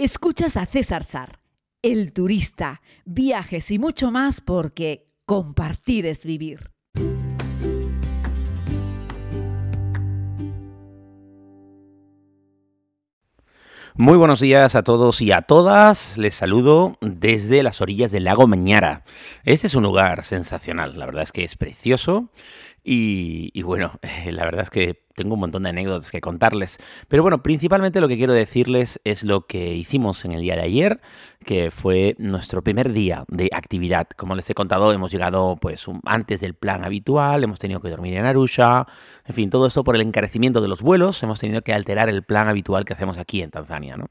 Escuchas a César Sar, el turista, viajes y mucho más porque compartir es vivir. Muy buenos días a todos y a todas. Les saludo desde las orillas del lago Mañara. Este es un lugar sensacional, la verdad es que es precioso y, bueno, la verdad es que tengo un montón de anécdotas que contarles. Pero bueno, principalmente lo que quiero decirles es lo que hicimos en el día de ayer, que fue nuestro primer día de actividad. Como les he contado, hemos llegado pues antes del plan habitual, hemos tenido que dormir en Arusha, en fin, todo eso por el encarecimiento de los vuelos, hemos tenido que alterar el plan habitual que hacemos aquí en Tanzania, ¿no?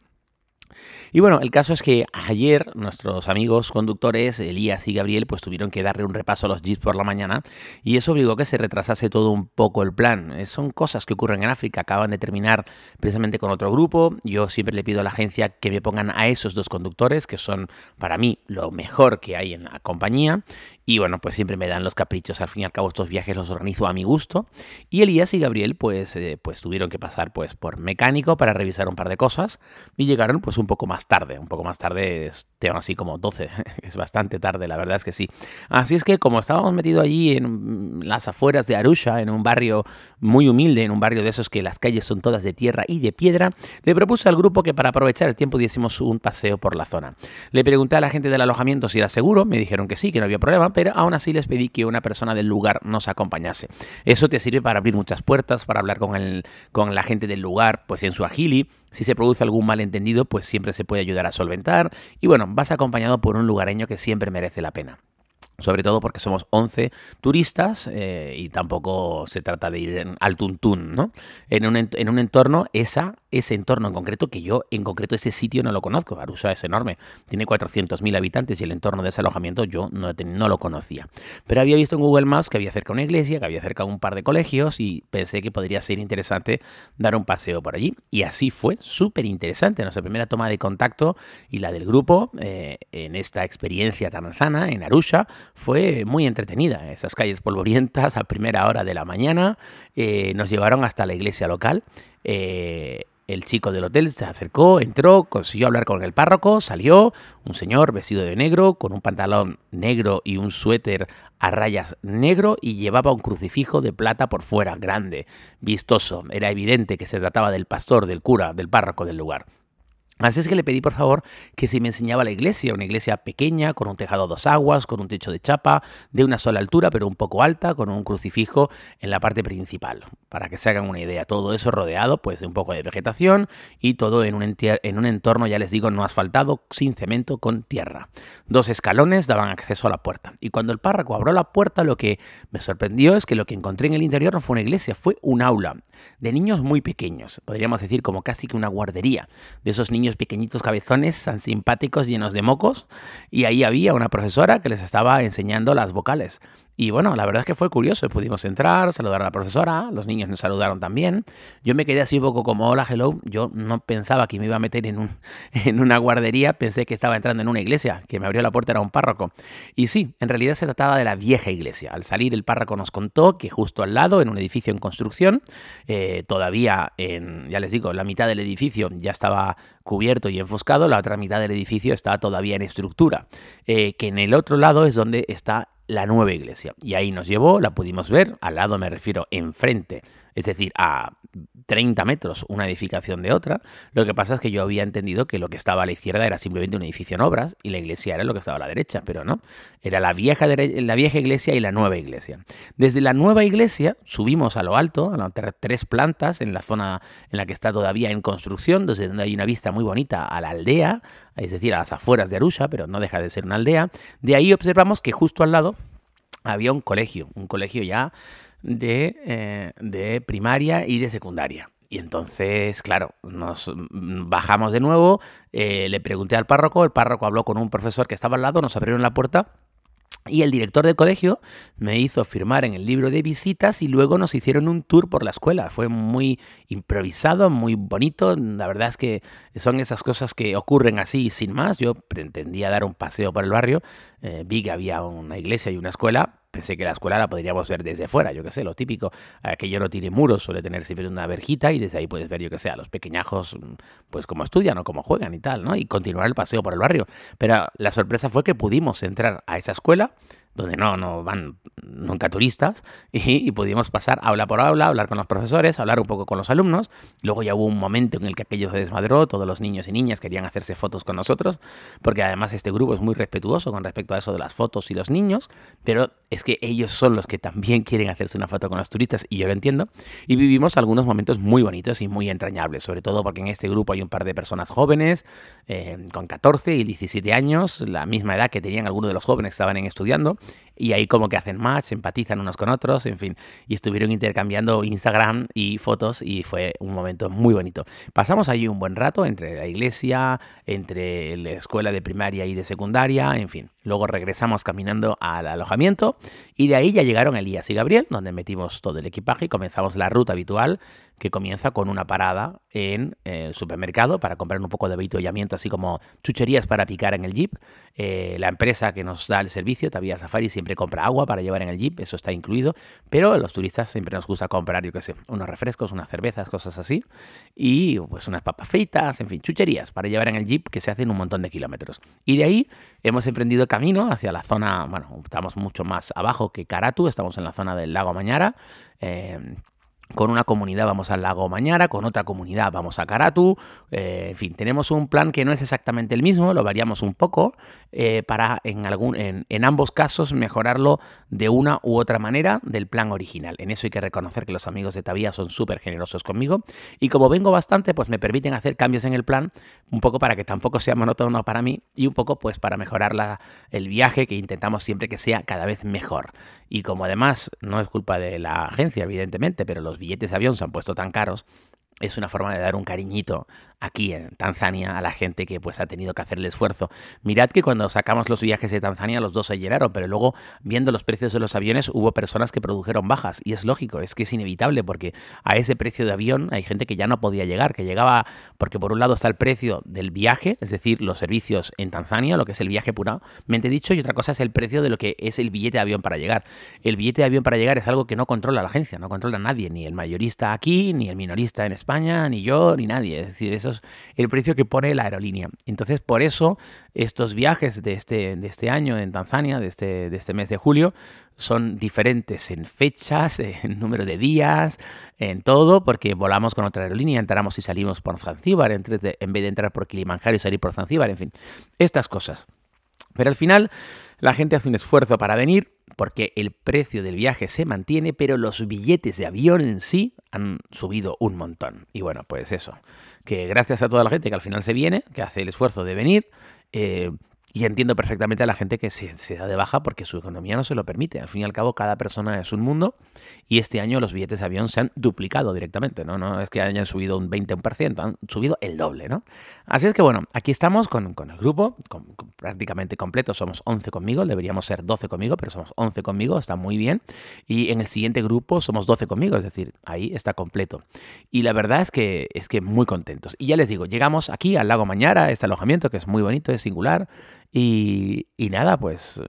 Y bueno, el caso es que ayer nuestros amigos conductores, Elías y Gabriel, pues tuvieron que darle un repaso a los jeeps por la mañana y eso obligó que se retrasase todo un poco el plan. Son cosas que ocurren en África, acaban de terminar precisamente con otro grupo. Yo siempre le pido a la agencia que me pongan a esos dos conductores, que son para mí lo mejor que hay en la compañía. Y bueno, pues siempre me dan los caprichos. Al fin y al cabo, estos viajes los organizo a mi gusto. Y Elías y Gabriel, pues, eh, pues tuvieron que pasar pues, por mecánico para revisar un par de cosas y llegaron pues un poco más tarde. Un poco más tarde, tema así como 12. es bastante tarde, la verdad es que sí. Así es que como estábamos metidos allí en las afueras de Arusha, en un barrio muy humilde, en un barrio de esos que las calles son todas de tierra y de piedra, le propuse al grupo que para aprovechar el tiempo diésemos un paseo por la zona. Le pregunté a la gente del alojamiento si era seguro, me dijeron que sí, que no había problema pero aún así les pedí que una persona del lugar nos acompañase. Eso te sirve para abrir muchas puertas, para hablar con, el, con la gente del lugar, pues en su agili. Si se produce algún malentendido, pues siempre se puede ayudar a solventar. Y bueno, vas acompañado por un lugareño que siempre merece la pena sobre todo porque somos 11 turistas eh, y tampoco se trata de ir al tuntún, ¿no? En un, en un entorno, esa, ese entorno en concreto, que yo en concreto ese sitio no lo conozco, Arusa es enorme, tiene 400.000 habitantes y el entorno de ese alojamiento yo no, lo conocía. Pero había visto en Google Maps que había cerca una iglesia, que había cerca un par de colegios y pensé que podría ser interesante dar un paseo por allí. Y así fue, súper interesante, nuestra primera toma de contacto y la del grupo eh, en esta experiencia tan sana en Arusha fue muy entretenida. Esas calles polvorientas a primera hora de la mañana eh, nos llevaron hasta la iglesia local. Eh, el chico del hotel se acercó, entró, consiguió hablar con el párroco, salió, un señor vestido de negro, con un pantalón negro y un suéter a rayas negro y llevaba un crucifijo de plata por fuera, grande, vistoso. Era evidente que se trataba del pastor, del cura, del párroco del lugar. Así es que le pedí por favor que se me enseñaba la iglesia, una iglesia pequeña, con un tejado a dos aguas, con un techo de chapa, de una sola altura pero un poco alta, con un crucifijo en la parte principal. Para que se hagan una idea, todo eso rodeado pues de un poco de vegetación y todo en un, en un entorno, ya les digo, no asfaltado, sin cemento, con tierra. Dos escalones daban acceso a la puerta. Y cuando el párroco abrió la puerta, lo que me sorprendió es que lo que encontré en el interior no fue una iglesia, fue un aula de niños muy pequeños, podríamos decir como casi que una guardería, de esos niños pequeñitos cabezones, tan simpáticos, llenos de mocos, y ahí había una profesora que les estaba enseñando las vocales. Y bueno, la verdad es que fue curioso. Pudimos entrar, saludar a la profesora, los niños nos saludaron también. Yo me quedé así un poco como, hola, hello. Yo no pensaba que me iba a meter en, un, en una guardería, pensé que estaba entrando en una iglesia, que me abrió la puerta era un párroco. Y sí, en realidad se trataba de la vieja iglesia. Al salir el párroco nos contó que justo al lado, en un edificio en construcción, eh, todavía en, ya les digo, la mitad del edificio ya estaba cubierto y enfoscado, la otra mitad del edificio está todavía en estructura. Eh, que en el otro lado es donde está la nueva iglesia. Y ahí nos llevó, la pudimos ver, al lado me refiero enfrente, es decir, a 30 metros una edificación de otra. Lo que pasa es que yo había entendido que lo que estaba a la izquierda era simplemente un edificio en obras y la iglesia era lo que estaba a la derecha, pero no. Era la vieja, la vieja iglesia y la nueva iglesia. Desde la nueva iglesia subimos a lo alto, a las tres plantas, en la zona en la que está todavía en construcción, desde donde hay una vista muy bonita a la aldea, es decir, a las afueras de Arusha, pero no deja de ser una aldea. De ahí observamos que justo al lado había un colegio, un colegio ya de, eh, de primaria y de secundaria. Y entonces, claro, nos bajamos de nuevo, eh, le pregunté al párroco, el párroco habló con un profesor que estaba al lado, nos abrieron la puerta y el director del colegio me hizo firmar en el libro de visitas y luego nos hicieron un tour por la escuela. Fue muy improvisado, muy bonito. La verdad es que son esas cosas que ocurren así sin más. Yo pretendía dar un paseo por el barrio. Eh, vi que había una iglesia y una escuela, pensé que la escuela la podríamos ver desde fuera, yo qué sé, lo típico, que yo no tire muros, suele tener siempre una verjita y desde ahí puedes ver, yo qué sé, a los pequeñajos, mm, pues cómo estudian o cómo juegan y tal, ¿no? Y continuar el paseo por el barrio. Pero la sorpresa fue que pudimos entrar a esa escuela donde no, no van nunca turistas, y, pudimos pasar aula por aula, hablar con los profesores, hablar un poco con los alumnos. Luego ya hubo un momento en el que aquello se desmadró, todos los niños y niñas querían hacerse fotos con nosotros, porque además este grupo es muy respetuoso con respecto a eso de las fotos y los niños, pero es que ellos son los que también quieren hacerse una foto con los turistas, y yo lo entiendo. Y vivimos algunos momentos muy bonitos y muy entrañables, sobre todo porque en este grupo hay un par de personas jóvenes, eh, con 14 y 17 años, la misma edad que tenían algunos de los jóvenes que estaban estudiando, y ahí como que hacen match, empatizan unos con otros, en fin, y estuvieron intercambiando Instagram y fotos y fue un momento muy bonito. Pasamos allí un buen rato entre la iglesia, entre la escuela de primaria y de secundaria, en fin. Luego regresamos caminando al alojamiento y de ahí ya llegaron Elías y Gabriel, donde metimos todo el equipaje y comenzamos la ruta habitual que comienza con una parada en el supermercado para comprar un poco de avituallamiento, así como chucherías para picar en el jeep. Eh, la empresa que nos da el servicio, Tavía Safari, siempre compra agua para llevar en el jeep, eso está incluido, pero los turistas siempre nos gusta comprar, yo qué sé, unos refrescos, unas cervezas, cosas así, y pues unas papas fritas, en fin, chucherías para llevar en el jeep que se hacen un montón de kilómetros. Y de ahí hemos emprendido camino hacia la zona, bueno, estamos mucho más abajo que Karatu, estamos en la zona del lago Mañara. Eh, con una comunidad vamos al lago Mañara, con otra comunidad vamos a Karatu, eh, en fin, tenemos un plan que no es exactamente el mismo, lo variamos un poco eh, para en, algún, en, ambos casos mejorarlo de una u otra manera del plan original. En eso hay que reconocer que los amigos de Tavía son súper generosos conmigo y como vengo bastante, pues me permiten hacer cambios en el plan, un poco para que tampoco sea monótono para mí y un poco pues para mejorar la, el viaje que intentamos siempre que sea cada vez mejor. Y como además no es culpa de la agencia, evidentemente, pero los billetes de avión se han puesto tan caros, es una forma de dar un cariñito aquí en Tanzania a la gente que pues ha tenido que hacer el esfuerzo. Mirad que cuando sacamos los viajes de Tanzania los dos se llenaron, pero luego viendo los precios de los aviones hubo personas que produjeron bajas y es lógico, es que es inevitable porque a ese precio de avión hay gente que ya no podía llegar, que llegaba porque por un lado está el precio del viaje, es decir, los servicios en Tanzania, lo que es el viaje puramente dicho, y otra cosa es el precio de lo que es el billete de avión para llegar. El billete de avión para llegar es algo que no controla la agencia, no controla nadie, ni el mayorista aquí, ni el minorista en España, ni yo, ni nadie. Es decir, eso es el precio que pone la aerolínea. Entonces, por eso, estos viajes de este, de este año en Tanzania, de este, de este mes de julio, son diferentes en fechas, en número de días, en todo, porque volamos con otra aerolínea, entramos y salimos por Zanzíbar, en vez de entrar por Kilimanjaro y salir por Zanzíbar, en fin, estas cosas. Pero al final, la gente hace un esfuerzo para venir, porque el precio del viaje se mantiene, pero los billetes de avión en sí han subido un montón. Y bueno, pues eso, que gracias a toda la gente que al final se viene, que hace el esfuerzo de venir, eh, y entiendo perfectamente a la gente que se, da de baja porque su economía no se lo permite. Al fin y al cabo, cada persona es un mundo y este año los billetes de avión se han duplicado directamente. No, no es que hayan subido un 20%, han subido el doble. ¿no? Así es que bueno, aquí estamos con, el grupo prácticamente completo. Somos 11 conmigo, deberíamos ser 12 conmigo, pero somos 11 conmigo, está muy bien. Y en el siguiente grupo somos 12 conmigo, es decir, ahí está completo. Y la verdad es que, es que muy contentos. Y ya les digo, llegamos aquí al lago Mañara, este alojamiento que es muy bonito, es singular. Y, nada, pues eh,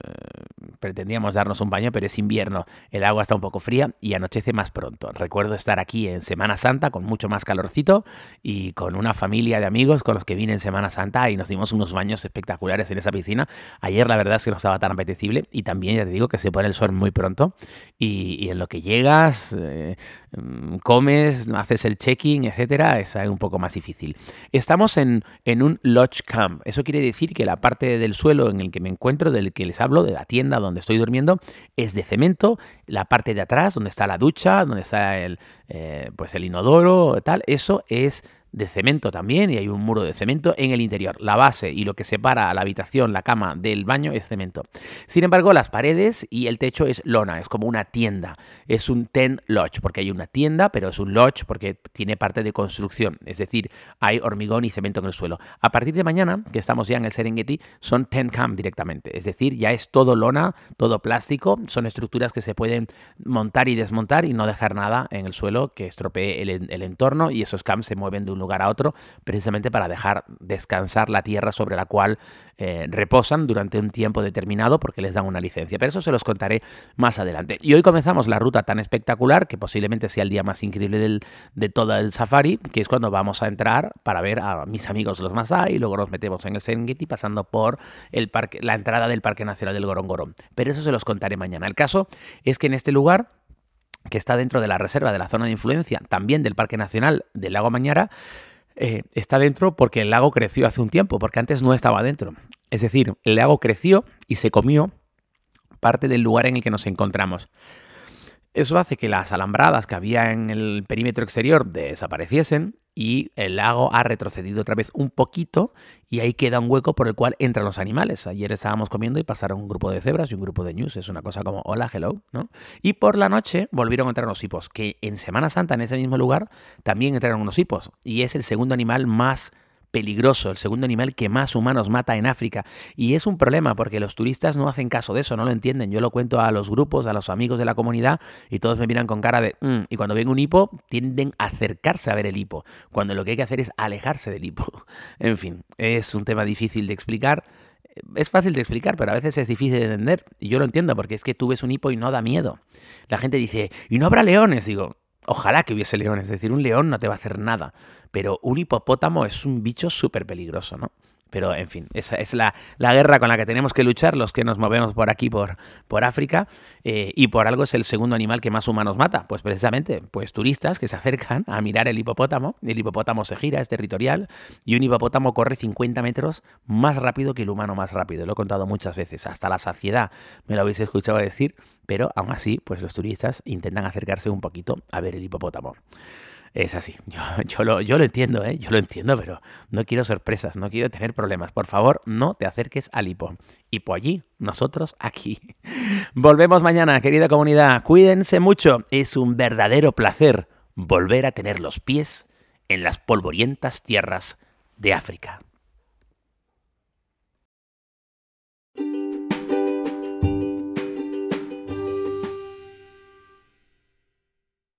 pretendíamos darnos un baño, pero es invierno, el agua está un poco fría y anochece más pronto. Recuerdo estar aquí en Semana Santa con mucho más calorcito y con una familia de amigos con los que vine en Semana Santa y nos dimos unos baños espectaculares en esa piscina. Ayer la verdad es que no estaba tan apetecible y también ya te digo que se pone el sol muy pronto y, en lo que llegas, eh, mm, comes, haces el check-in, etcétera, es un poco más difícil. Estamos en, en un lodge camp, eso quiere decir que la parte del suelo en el que me encuentro, del que les hablo, de la tienda donde estoy durmiendo, es de cemento. La parte de atrás, donde está la ducha, donde está el, eh, pues el inodoro, tal, eso es de cemento también y hay un muro de cemento en el interior. La base y lo que separa la habitación, la cama del baño es cemento. Sin embargo, las paredes y el techo es lona, es como una tienda. Es un ten lodge porque hay una tienda, pero es un lodge porque tiene parte de construcción. Es decir, hay hormigón y cemento en el suelo. A partir de mañana, que estamos ya en el Serengeti, son ten camp directamente. Es decir, ya es todo lona, todo plástico. Son estructuras que se pueden montar y desmontar y no dejar nada en el suelo que estropee el, el entorno y esos camps se mueven de un lugar a otro, precisamente para dejar descansar la tierra sobre la cual eh, reposan durante un tiempo determinado porque les dan una licencia. Pero eso se los contaré más adelante. Y hoy comenzamos la ruta tan espectacular que posiblemente sea el día más increíble de todo el safari, que es cuando vamos a entrar para ver a mis amigos los Masai, y luego nos metemos en el Serengeti pasando por el parque, la entrada del Parque Nacional del Gorongoro. Pero eso se los contaré mañana. El caso es que en este lugar que está dentro de la reserva de la zona de influencia, también del Parque Nacional del Lago Mañara, eh, está dentro porque el lago creció hace un tiempo, porque antes no estaba dentro. Es decir, el lago creció y se comió parte del lugar en el que nos encontramos. Eso hace que las alambradas que había en el perímetro exterior desapareciesen y el lago ha retrocedido otra vez un poquito y ahí queda un hueco por el cual entran los animales. Ayer estábamos comiendo y pasaron un grupo de cebras y un grupo de ñus, es una cosa como hola, hello, ¿no? Y por la noche volvieron a entrar los hipos, que en Semana Santa en ese mismo lugar también entraron unos hipos y es el segundo animal más peligroso, el segundo animal que más humanos mata en África. Y es un problema porque los turistas no hacen caso de eso, no lo entienden. Yo lo cuento a los grupos, a los amigos de la comunidad y todos me miran con cara de... Mm", y cuando ven un hipo, tienden a acercarse a ver el hipo, cuando lo que hay que hacer es alejarse del hipo. En fin, es un tema difícil de explicar. Es fácil de explicar, pero a veces es difícil de entender. Y yo lo entiendo, porque es que tú ves un hipo y no da miedo. La gente dice, ¿y no habrá leones? Digo, Ojalá que hubiese leones, es decir, un león no te va a hacer nada, pero un hipopótamo es un bicho súper peligroso, ¿no? Pero, en fin, esa es la, guerra con la que tenemos que luchar los que nos movemos por aquí, por, por África, eh, y por algo es el segundo animal que más humanos mata. Pues precisamente, pues turistas que se acercan a mirar el hipopótamo. El hipopótamo se gira, es territorial, y un hipopótamo corre 50 metros más rápido que el humano más rápido. Lo he contado muchas veces, hasta la saciedad me lo habéis escuchado decir, pero aún así, pues los turistas intentan acercarse un poquito a ver el hipopótamo. Es así. Yo, lo, entiendo, ¿eh? Yo lo entiendo, pero no quiero sorpresas, no quiero tener problemas. Por favor, no te acerques al hipo. Hipo allí, nosotros aquí. Volvemos mañana, querida comunidad. Cuídense mucho. Es un verdadero placer volver a tener los pies en las polvorientas tierras de África.